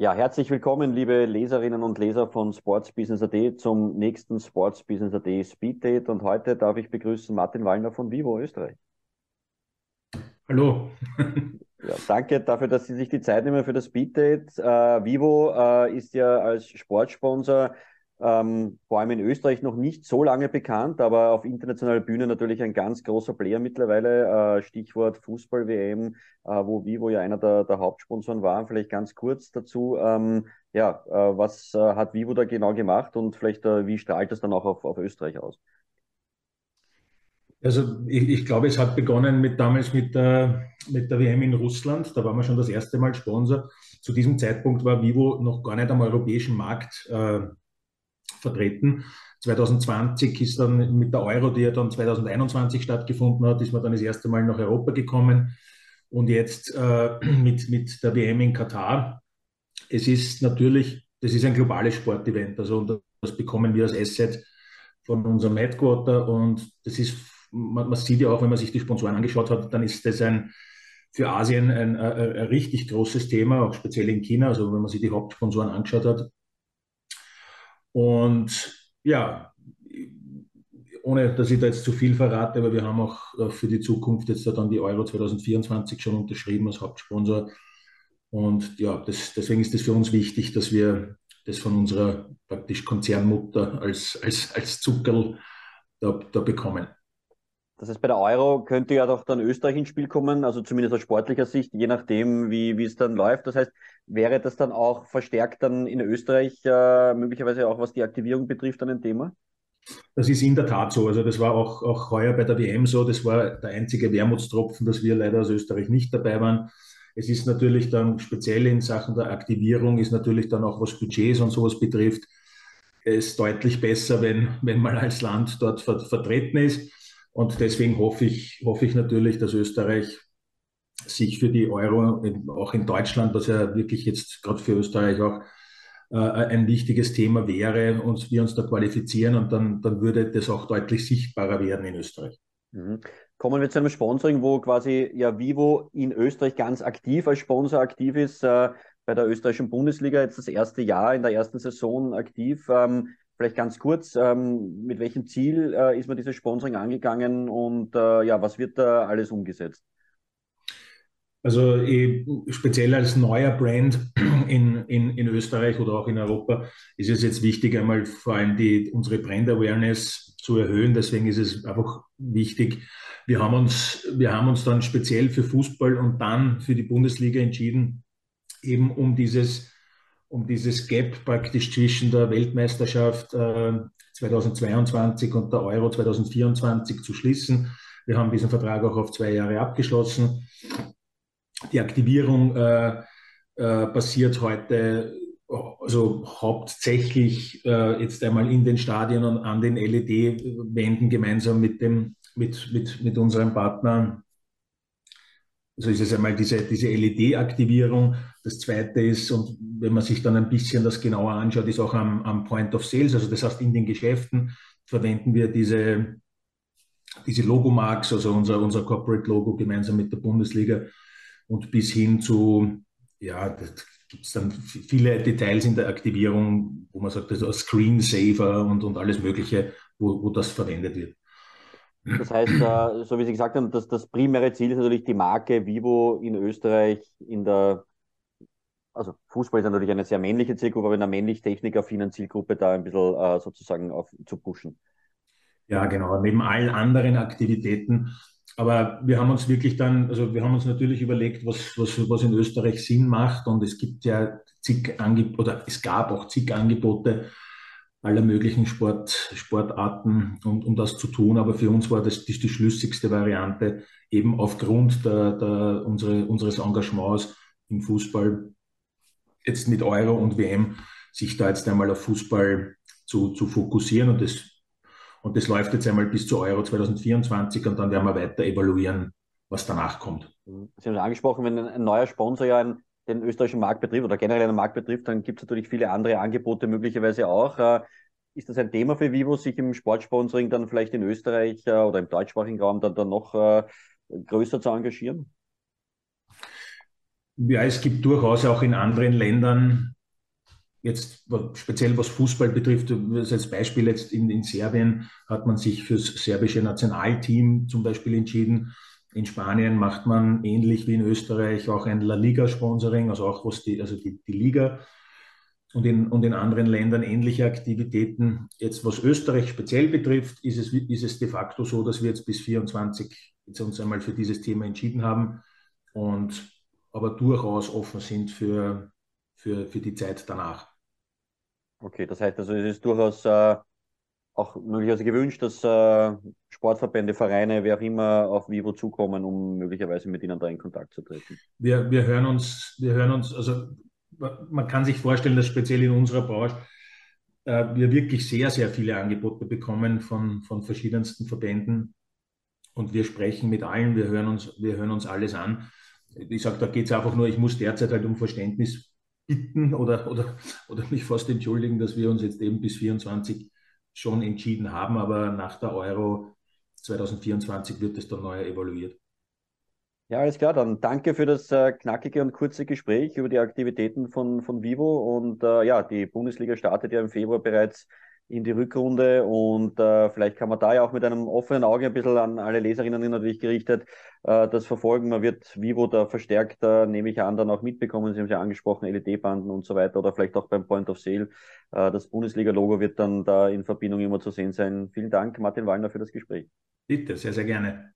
Ja, herzlich willkommen, liebe Leserinnen und Leser von Sportsbusiness.at zum nächsten Sportsbusiness.at Speed Date. Und heute darf ich begrüßen Martin Wallner von Vivo Österreich. Hallo. Ja, danke dafür, dass Sie sich die Zeit nehmen für das Speed Date. Äh, Vivo äh, ist ja als Sportsponsor ähm, vor allem in Österreich noch nicht so lange bekannt, aber auf internationaler Bühne natürlich ein ganz großer Player mittlerweile. Äh, Stichwort Fußball-WM, äh, wo Vivo ja einer der, der, Hauptsponsoren war. Vielleicht ganz kurz dazu. Ähm, ja, äh, was äh, hat Vivo da genau gemacht und vielleicht äh, wie strahlt das dann auch auf, auf Österreich aus? Also ich, ich, glaube, es hat begonnen mit damals mit der, mit der WM in Russland. Da waren wir schon das erste Mal Sponsor. Zu diesem Zeitpunkt war Vivo noch gar nicht am europäischen Markt äh, vertreten. 2020 ist dann mit der Euro, die ja dann 2021 stattgefunden hat, ist man dann das erste Mal nach Europa gekommen. Und jetzt äh, mit, mit der WM in Katar. Es ist natürlich, das ist ein globales Sportevent. Also das bekommen wir als Asset von unserem Headquarter. Und das ist, man, man sieht ja auch, wenn man sich die Sponsoren angeschaut hat, dann ist das ein, für Asien ein, ein, ein, richtig großes Thema, auch speziell in China. Also wenn man sich die Hauptsponsoren angeschaut hat, und ja, ohne dass ich da jetzt zu viel verrate, aber wir haben auch äh, für die Zukunft jetzt dann die Euro 2024 schon unterschrieben als Hauptsponsor. Und ja, das, deswegen ist es für uns wichtig, dass wir das von unserer praktisch Konzernmutter als, als, als Zuckerl da, da bekommen. Das heißt, bei der Euro könnte ja doch dann Österreich ins Spiel kommen, also zumindest aus sportlicher Sicht, je nachdem, wie, wie es dann läuft. Das heißt, wäre das dann auch verstärkt dann in Österreich äh, möglicherweise auch, was die Aktivierung betrifft, dann ein Thema? Das ist in der Tat so. Also das war auch, auch heuer bei der WM so. Das war der einzige Wermutstropfen, dass wir leider aus Österreich nicht dabei waren. Es ist natürlich dann speziell in Sachen der Aktivierung, ist natürlich dann auch was Budgets und sowas betrifft, ist deutlich besser, wenn, wenn man als Land dort ver vertreten ist. Und deswegen hoffe ich, hoffe ich natürlich, dass Österreich sich für die Euro auch in Deutschland, was ja wirklich jetzt gerade für Österreich auch äh, ein wichtiges Thema wäre, und wir uns da qualifizieren und dann, dann würde das auch deutlich sichtbarer werden in Österreich. Mhm. Kommen wir zu einem Sponsoring, wo quasi ja Vivo in Österreich ganz aktiv als Sponsor aktiv ist, äh, bei der österreichischen Bundesliga jetzt das erste Jahr in der ersten Saison aktiv. Ähm, Vielleicht ganz kurz, ähm, mit welchem Ziel äh, ist man dieses Sponsoring angegangen und äh, ja, was wird da alles umgesetzt? Also eh, speziell als neuer Brand in, in, in Österreich oder auch in Europa ist es jetzt wichtig, einmal vor allem die, unsere Brand-Awareness zu erhöhen. Deswegen ist es einfach wichtig. Wir haben, uns, wir haben uns dann speziell für Fußball und dann für die Bundesliga entschieden, eben um dieses um dieses Gap praktisch zwischen der Weltmeisterschaft äh, 2022 und der Euro 2024 zu schließen. Wir haben diesen Vertrag auch auf zwei Jahre abgeschlossen. Die Aktivierung äh, äh, passiert heute also hauptsächlich äh, jetzt einmal in den Stadien und an den LED-Wänden gemeinsam mit, dem, mit, mit, mit unserem Partner also ist es einmal diese, diese LED-Aktivierung. Das zweite ist, und wenn man sich dann ein bisschen das genauer anschaut, ist auch am, am Point of Sales. Also das heißt, in den Geschäften verwenden wir diese, diese Logomarks, also unser, unser Corporate-Logo gemeinsam mit der Bundesliga und bis hin zu, ja, gibt es dann viele Details in der Aktivierung, wo man sagt, also Screensaver und, und alles Mögliche, wo, wo das verwendet wird. Das heißt, äh, so wie Sie gesagt haben, dass das primäre Ziel ist natürlich die Marke Vivo in Österreich in der, also Fußball ist natürlich eine sehr männliche Zielgruppe, aber in der männlich-technikaffinen Zielgruppe da ein bisschen äh, sozusagen auf, zu pushen. Ja, genau, neben allen anderen Aktivitäten. Aber wir haben uns wirklich dann, also wir haben uns natürlich überlegt, was, was, was in Österreich Sinn macht und es gibt ja zig Angebote, oder es gab auch zig Angebote, aller möglichen Sport, Sportarten, um, um das zu tun. Aber für uns war das die, die schlüssigste Variante, eben aufgrund der, der, unsere, unseres Engagements im Fußball, jetzt mit Euro und WM, sich da jetzt einmal auf Fußball zu, zu fokussieren. Und das, und das läuft jetzt einmal bis zu Euro 2024 und dann werden wir weiter evaluieren, was danach kommt. Sie haben es angesprochen, wenn ein neuer Sponsor ja ein den österreichischen Markt betrifft oder generell den Markt betrifft, dann gibt es natürlich viele andere Angebote möglicherweise auch. Äh, ist das ein Thema für Vivo, sich im Sportsponsoring dann vielleicht in Österreich äh, oder im deutschsprachigen Raum dann, dann noch äh, größer zu engagieren? Ja, es gibt durchaus auch in anderen Ländern, jetzt speziell was Fußball betrifft, als Beispiel jetzt in, in Serbien hat man sich fürs serbische Nationalteam zum Beispiel entschieden. In Spanien macht man ähnlich wie in Österreich auch ein La Liga-Sponsoring, also auch was die, also die, die Liga und in, und in anderen Ländern ähnliche Aktivitäten. Jetzt, was Österreich speziell betrifft, ist es, ist es de facto so, dass wir jetzt bis 24 jetzt uns einmal für dieses Thema entschieden haben und aber durchaus offen sind für, für, für die Zeit danach. Okay, das heißt also, es ist durchaus äh, auch möglicherweise gewünscht, dass äh, Sportverbände, Vereine, wer auch immer auf Vivo zukommen, um möglicherweise mit ihnen da in Kontakt zu treten. Wir, wir hören uns, wir hören uns, also man kann sich vorstellen, dass speziell in unserer Branche äh, wir wirklich sehr, sehr viele Angebote bekommen von, von verschiedensten Verbänden und wir sprechen mit allen, wir hören uns, wir hören uns alles an. Ich sage, da geht es einfach nur, ich muss derzeit halt um Verständnis bitten oder, oder, oder mich fast entschuldigen, dass wir uns jetzt eben bis 24 schon entschieden haben, aber nach der Euro 2024 wird es dann neu evaluiert. Ja, alles klar, dann danke für das äh, knackige und kurze Gespräch über die Aktivitäten von, von Vivo. Und äh, ja, die Bundesliga startet ja im Februar bereits in die Rückrunde und äh, vielleicht kann man da ja auch mit einem offenen Auge ein bisschen an alle Leserinnen natürlich gerichtet äh, das verfolgen. Man wird Vivo da verstärkt, äh, nehme ich an, dann auch mitbekommen. Sie haben es ja angesprochen, LED-Banden und so weiter oder vielleicht auch beim Point of Sale. Äh, das Bundesliga-Logo wird dann da in Verbindung immer zu sehen sein. Vielen Dank, Martin Wallner, für das Gespräch. Bitte, sehr, sehr gerne.